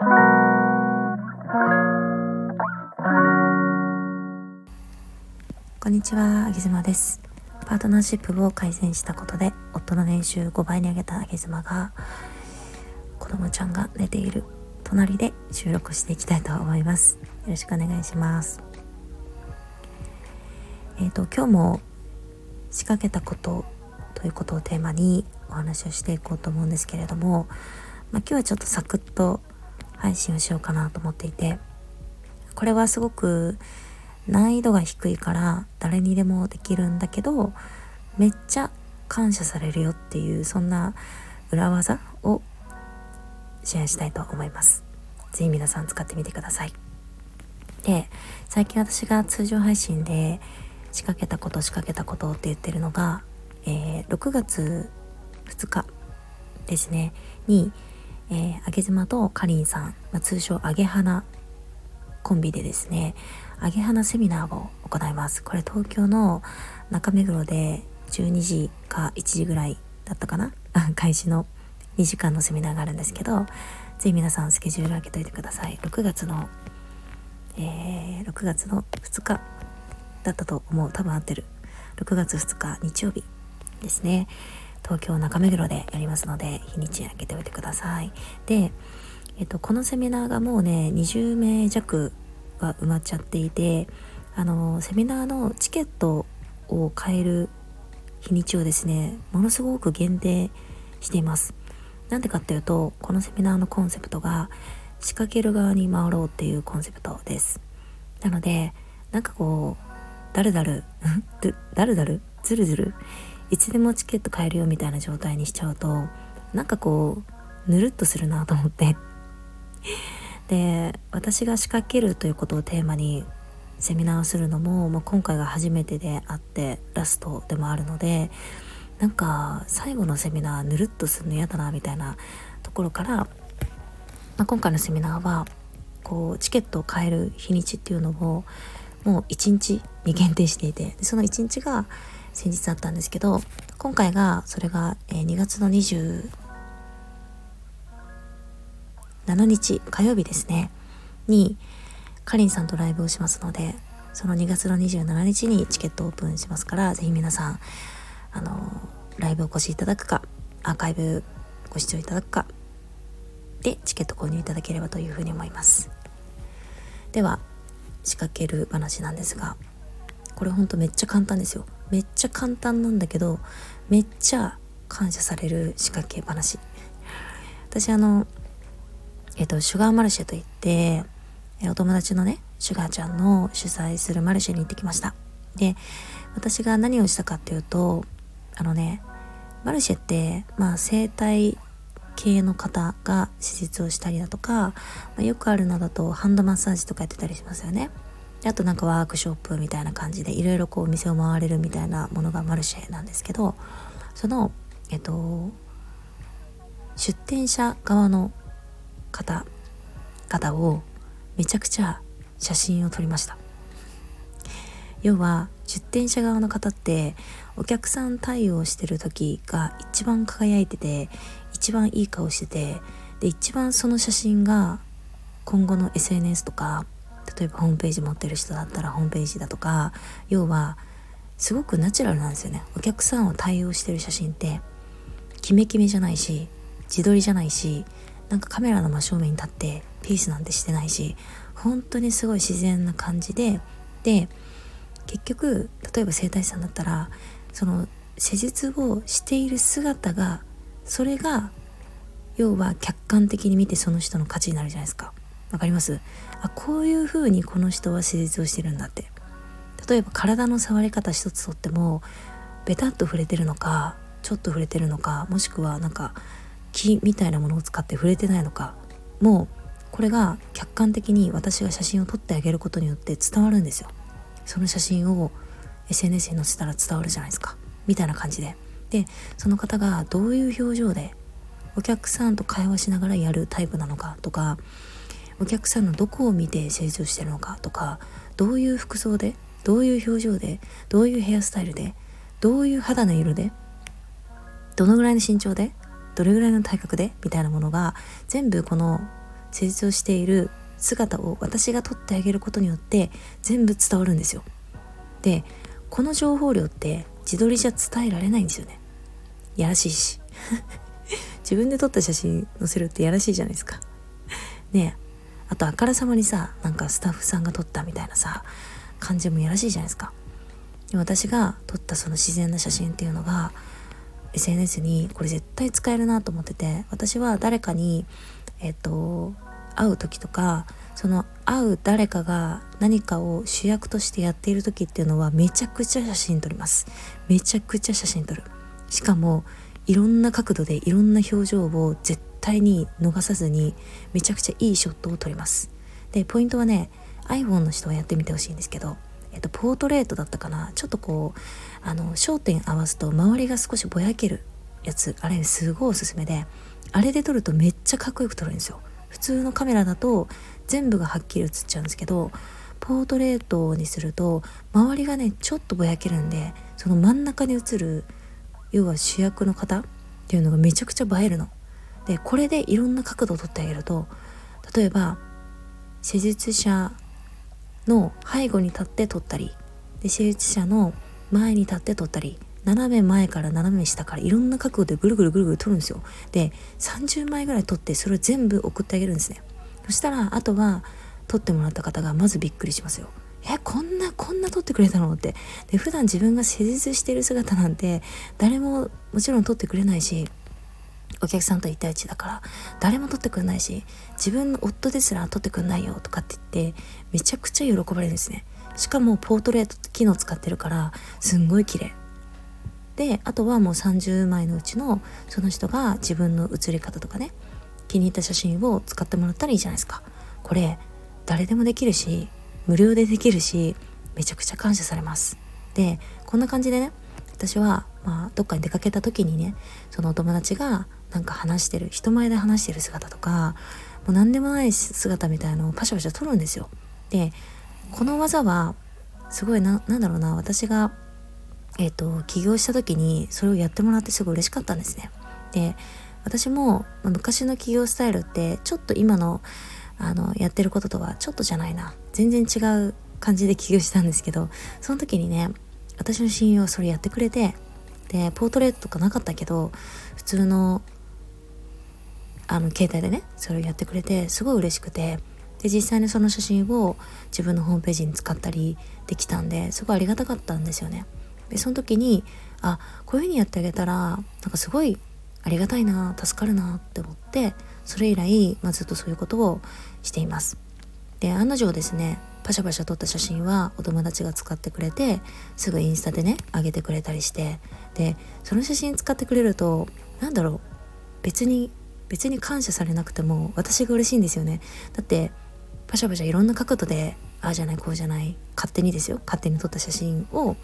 こんにちは、あげずまです。パートナーシップを改善したことで、夫の年収5倍に上げたあげずまが、子供ちゃんが寝ている隣で収録していきたいと思います。よろしくお願いします。えっ、ー、と、今日も仕掛けたことということをテーマにお話をしていこうと思うんですけれども、まあ、今日はちょっとサクッと配信をしようかなと思っていてこれはすごく難易度が低いから誰にでもできるんだけどめっちゃ感謝されるよっていうそんな裏技をシェアしたいと思います。ぜひ皆さん使ってみてください。で最近私が通常配信で仕掛けたこと仕掛けたことって言ってるのが、えー、6月2日ですねに、えー、あげ妻とかりんさん、まあ、通称あげ花コンビでですねあげ花セミナーを行います。これ東京の中目黒で12時か1時ぐらいだったかな？開始の2時間のセミナーがあるんですけどぜひ皆さんスケジュール開けといてください。6月の、えー、6月の2日だったと思う。多分合ってる。6月2日日曜日ですね。東京中目黒でやりますので日にち開けておいてください。で、えっと、このセミナーがもうね20名弱が埋まっちゃっていてあのセミナーのチケットを買える日にちをですねものすごく限定しています。なんでかっていうとこのセミナーのコンセプトが仕掛ける側に回ろうっていうコンセプトです。なのでなんかこうだるだる だるだるずるずるいつでもチケット買えるよみたいな状態にしちゃうとなんかこうぬるっとするなと思って。で私が仕掛けるということをテーマにセミナーをするのも、まあ、今回が初めてであってラストでもあるのでなんか最後のセミナーぬるっとするの嫌だなみたいなところから、まあ、今回のセミナーはこうチケットを買える日にちっていうのをもう1日に限定していてその1日が先日あったんですけど今回がそれが、え2月の27日火曜日ですね。にかりんさんとライブをしますのでその2月の27日にチケットオープンしますからぜひ皆さんあのライブお越しいただくかアーカイブご視聴いただくかでチケット購入いただければというふうに思います。では仕掛ける話なんですがこれほんとめっちゃ簡単ですよ。めっちゃ簡単なんだけどめっちゃ感謝される仕掛け話。私あのえっ、とシュガーマルシェといってお友達のねシュガーちゃんの主催するマルシェに行ってきました。で私が何をしたかっていうとあのねマルシェってまあ生態系の方が施術をしたりだとか、まあ、よくあるのだとハンドマッサージとかやってたりしますよね。あとなんかワークショップみたいな感じでいろいろこうお店を回れるみたいなものがマルシェなんですけどそのえっと出店者側の方方をめちゃくちゃ写真を撮りました。要は出店者側の方ってお客さん対応してる時が一番輝いてて一番いい顔しててで一番その写真が今後の SNS とか例えばホームページ持ってる人だったらホームページだとか要はすごくナチュラルなんですよね。お客さんを対応してる写真ってキメキメじゃないし自撮りじゃないしなんかカメラの真正面に立ってピースなんてしてないし本当にすごい自然な感じでで結局例えば整体師さんだったらその施術をしている姿がそれが要は客観的に見てその人の価値になるじゃないですか。わかります？あこういう風にこの人は施術をしてるんだって。例えば体の触り方一つとってもベタッと触れてるのかちょっと触れてるのかもしくはなんか木みたいなものを使って触れてないのかもうこれが客観的に私が写真を撮ってあげることによって伝わるんですよ。その写真を SNS に載せたら伝わるじゃないですか。みたいな感じで。でその方がどういう表情でお客さんと会話しながらやるタイプなのかとかお客さんのどこを見て成長してるのかとかどういう服装でどういう表情でどういうヘアスタイルでどういう肌の色でどのぐらいの身長でどれぐらいの体格でみたいなものが全部この施術をしている姿を私が撮ってあげることによって全部伝わるんですよ。でこの情報量って自撮りじゃ伝えられないんですよね。やらしいし。自分で撮った写真載せるってやらしいじゃないですか。ねえ。あとあからさまにさなんかスタッフさんが撮ったみたいなさ感じもやらしいじゃないですか。で私が撮ったその自然な写真っていうのが SNS にこれ絶対使えるなと思ってて私は誰かにえっと会う時とかその会う誰かが何かを主役としてやっている時っていうのはめちゃくちゃ写真撮ります。めちゃくちゃ写真撮る。しかもいろんな角度でいろんな表情を絶対に逃さずにめちゃくちゃいいショットを撮ります。でポイントはね iPhone の人はやってみてほしいんですけどえっと、ポートレートだったかな？ちょっとこうあの焦点合わすと周りが少しぼやけるやつ。あれすごいおすすめであれで撮るとめっちゃかっこよく撮るんですよ。普通のカメラだと全部がはっきり写っちゃうんですけどポートレートにすると周りがねちょっとぼやけるんでその真ん中に映る要は主役の方っていうのがめちゃくちゃ映えるの。でこれでいろんな角度を撮ってあげると例えば施術者の背後に立って撮ったりで施術者の前に立って撮ったり斜め前から斜め下からいろんな角度でぐるぐるぐるぐる撮るんですよ。で30枚ぐらい撮ってそれを全部送ってあげるんですね。そしたらあとは撮ってもらった方がまずびっくりしますよ。えこんなこんな撮ってくれたのって。で普段自分が施術してる姿なんて誰ももちろん撮ってくれないしお客さんと1対1だから誰も撮ってくれないし自分の夫ですら撮ってくんないよとかって言ってめちゃくちゃ喜ばれるんですね。しかもポートレート機能使ってるからすんごい綺麗。であとはもう30枚のうちのその人が自分の写り方とかね気に入った写真を使ってもらったらいいじゃないですか。これ誰でもできるし無料でできるしめちゃくちゃ感謝されます。でこんな感じでね私は、まあ、どっかに出かけた時にねそのお友達がなんか話してる人前で話してる姿とかもう何でもない姿みたいのをパシャパシャ撮るんですよ。でこの技はすごいななんだろうな私がえっ、ー、と起業した時にそれをやってもらってすごい嬉しかったんですね。で私も、ま、昔の起業スタイルってちょっと今のあのやってることとはちょっとじゃないな。全然違う感じで起業したんですけどその時にね私の親友はそれやってくれてでポートレートとかなかったけど普通のあの携帯でねそれをやってくれてすごい嬉しくて。で実際にその写真を自分のホームページに使ったりできたんですごいありがたかったんですよね。でその時にあこういう風にやってあげたらなんかすごいありがたいな助かるなって思ってそれ以来、まあ、ずっとそういうことをしています。で案の定ですねパシャパシャ撮った写真はお友達が使ってくれてすぐインスタでね上げてくれたりしてでその写真使ってくれると何だろう別に別に感謝されなくても私が嬉しいんですよね。だってパシャパシャいろんな角度でああじゃないこうじゃない勝手にですよ。勝手に撮った写真を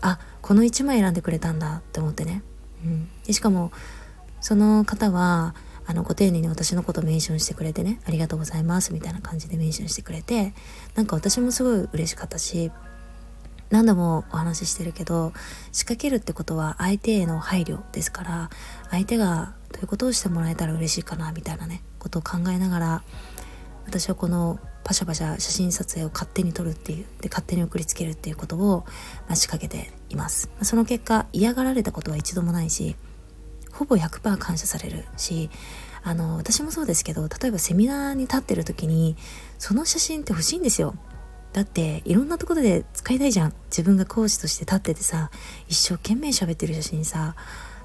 あこの1枚選んでくれたんだって思ってね、うん、でしかもその方はあのご丁寧に私のことメンションしてくれてねありがとうございますみたいな感じでメンションしてくれてなんか私もすごい嬉しかったし何度もお話ししてるけど仕掛けるってことは相手への配慮ですから相手がどういうことをしてもらえたら嬉しいかなみたいなねことを考えながら私はこのパシャパシャ写真撮影を勝手に撮るっていうで勝手に送りつけるっていうことを、ま、仕掛けています。その結果嫌がられたことは一度もないしほぼ100%感謝されるしあの私もそうですけど例えばセミナーに立ってる時にその写真って欲しいんですよ。だっていろんなところで使いたいじゃん。自分が講師として立っててさ一生懸命喋ってる写真さ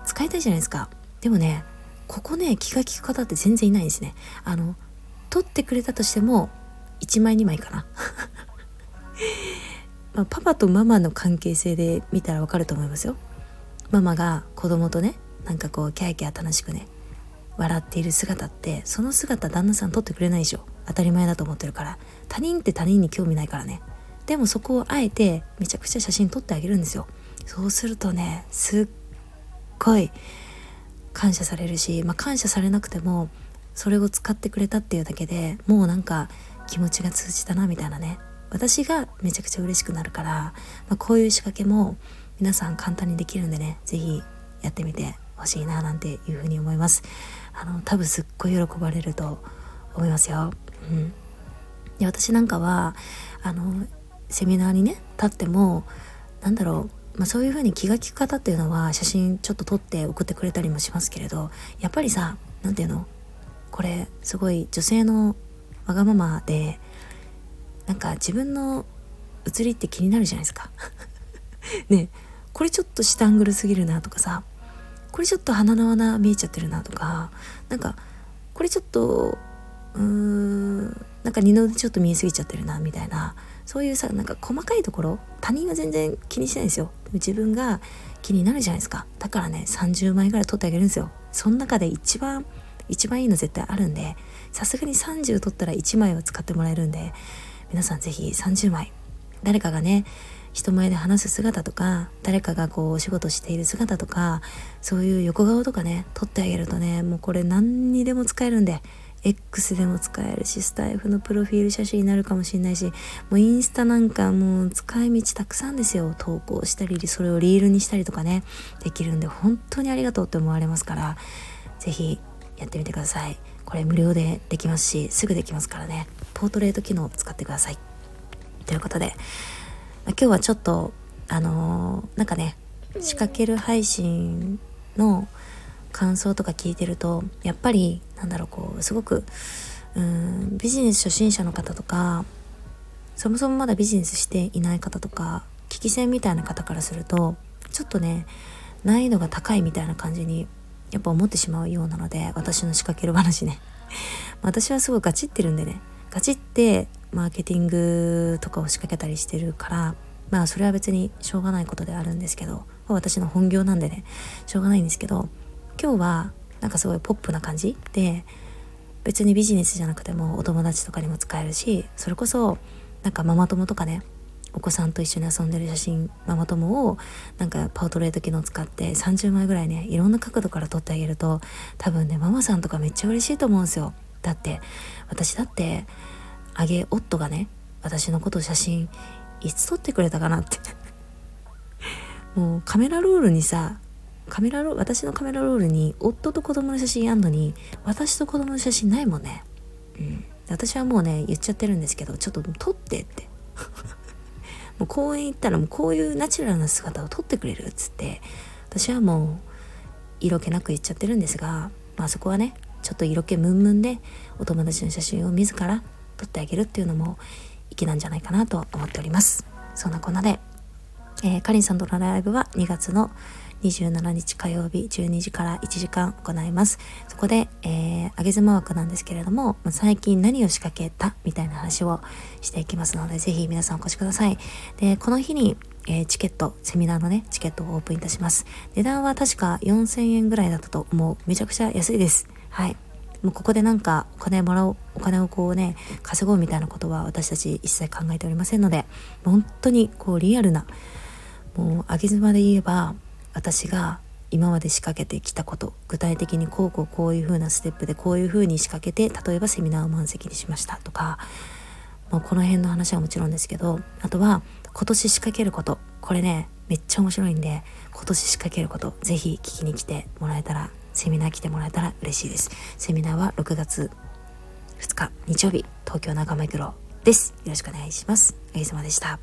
使いたいじゃないですか。でもねここね気が利く方って全然いないんですね。あの撮ってくれたとしても1枚2枚かな。まあ、パパとママの関係性で見たらわかると思いますよ。ママが子供とねなんかこうキャーキャー楽しくね笑っている姿ってその姿旦那さん撮ってくれないでしょ。当たり前だと思ってるから。他人って他人に興味ないからね。でもそこをあえてめちゃくちゃ写真撮ってあげるんですよ。そうするとねすっごい感謝されるし、まあ、感謝されなくてもそれを使ってくれたっていうだけでもうなんか気持ちが通じたなみたいなね。私がめちゃくちゃ嬉しくなるから、まあ、こういう仕掛けも皆さん簡単にできるんでね是非やってみて欲しいななんていうふうに思います。あの多分すっごい喜ばれると思いますよ。うん、で私なんかはあのセミナーにね立ってもなんだろう、まあ、そういう風に気が利く方っていうのは写真ちょっと撮って送ってくれたりもしますけれどやっぱりさ何ていうの？これすごい女性のわがままでなんか自分の写りって気になるじゃないですか。ね。これちょっと下アングルすぎるなとかさ。これちょっと鼻の穴見えちゃってるなとか。なんかこれちょっとうーんなんか二の腕ちょっと見えすぎちゃってるなみたいな。そういうさなんか細かいところ他人は全然気にしないんですよ。自分が気になるじゃないですか。だからね30枚ぐらい取ってあげるんですよ。その中で一番一番いいの絶対あるんでさすがに30取ったら1枚は使ってもらえるんで皆さん是非30枚誰かがね人前で話す姿とか誰かがこうお仕事している姿とかそういう横顔とかね撮ってあげるとねもうこれ何にでも使えるんで X でも使えるしスタイフのプロフィール写真になるかもしれないしもうインスタなんかもう使い道たくさんですよ。投稿したりそれをリールにしたりとかねできるんで本当にありがとうって思われますから是非やってみてください。これ無料でできますしすぐできますからね。ポートレート機能を使ってください。ということで今日はちょっとあのー、なんかね仕掛ける配信の感想とか聞いてるとやっぱりなんだろうこうすごくうんビジネス初心者の方とかそもそもまだビジネスしていない方とか聞き戦みたいな方からするとちょっとね難易度が高いみたいな感じにやっぱ思ってしまうようなので私の仕掛ける話ね。私はすごいガチってるんでね。ガチってマーケティングとかを仕掛けたりしてるからまあそれは別にしょうがないことであるんですけど私の本業なんでねしょうがないんですけど今日はなんかすごいポップな感じで別にビジネスじゃなくてもお友達とかにも使えるしそれこそなんかママ友とかねお子さんと一緒に遊んでる写真ママ友をなんかパートレート機能使って30枚ぐらいねいろんな角度から撮ってあげると多分ねママさんとかめっちゃ嬉しいと思うんですよ。だって私だってあげ夫がね私のこと写真いつ撮ってくれたかなって。もうカメラロールにさカメラロ私のカメラロールに夫と子供の写真あんのに私と子供の写真ないもんね。うん。私はもうね言っちゃってるんですけどちょっと撮ってって。もう公園行ったらもうこういうナチュラルな姿を撮ってくれるっつって。私はもう色気なく言っちゃってるんですがまあそこはねちょっと色気ムンムンでお友達の写真を自ら撮ってあげるっていうのも粋なんじゃないかなと思っております。そんなこんなで、えー、かりんさんとのライブは2月の27日火曜日12時から1時間行います。そこで、えー、上げ妻枠なんですけれども、最近何を仕掛けたみたいな話をしていきますので、ぜひ皆さんお越しください。で、この日に、えー、チケット、セミナーのね、チケットをオープンいたします。値段は確か4000円ぐらいだったと思う。めちゃくちゃ安いです。はい。もうここでなんかお金もらおう、お金をこうね、稼ごうみたいなことは私たち一切考えておりませんので、本当にこうリアルな、もう上げ妻で言えば、私が今まで仕掛けてきたこと具体的にこうこうこういう風なステップでこういう風に仕掛けて例えばセミナーを満席にしましたとかもうこの辺の話はもちろんですけどあとは今年仕掛けることこれねめっちゃ面白いんで今年仕掛けることぜひ聞きに来てもらえたらセミナー来てもらえたら嬉しいです。セミナーは6月2日日曜日東京中目黒です。よろしくお願いします。あげさまでした。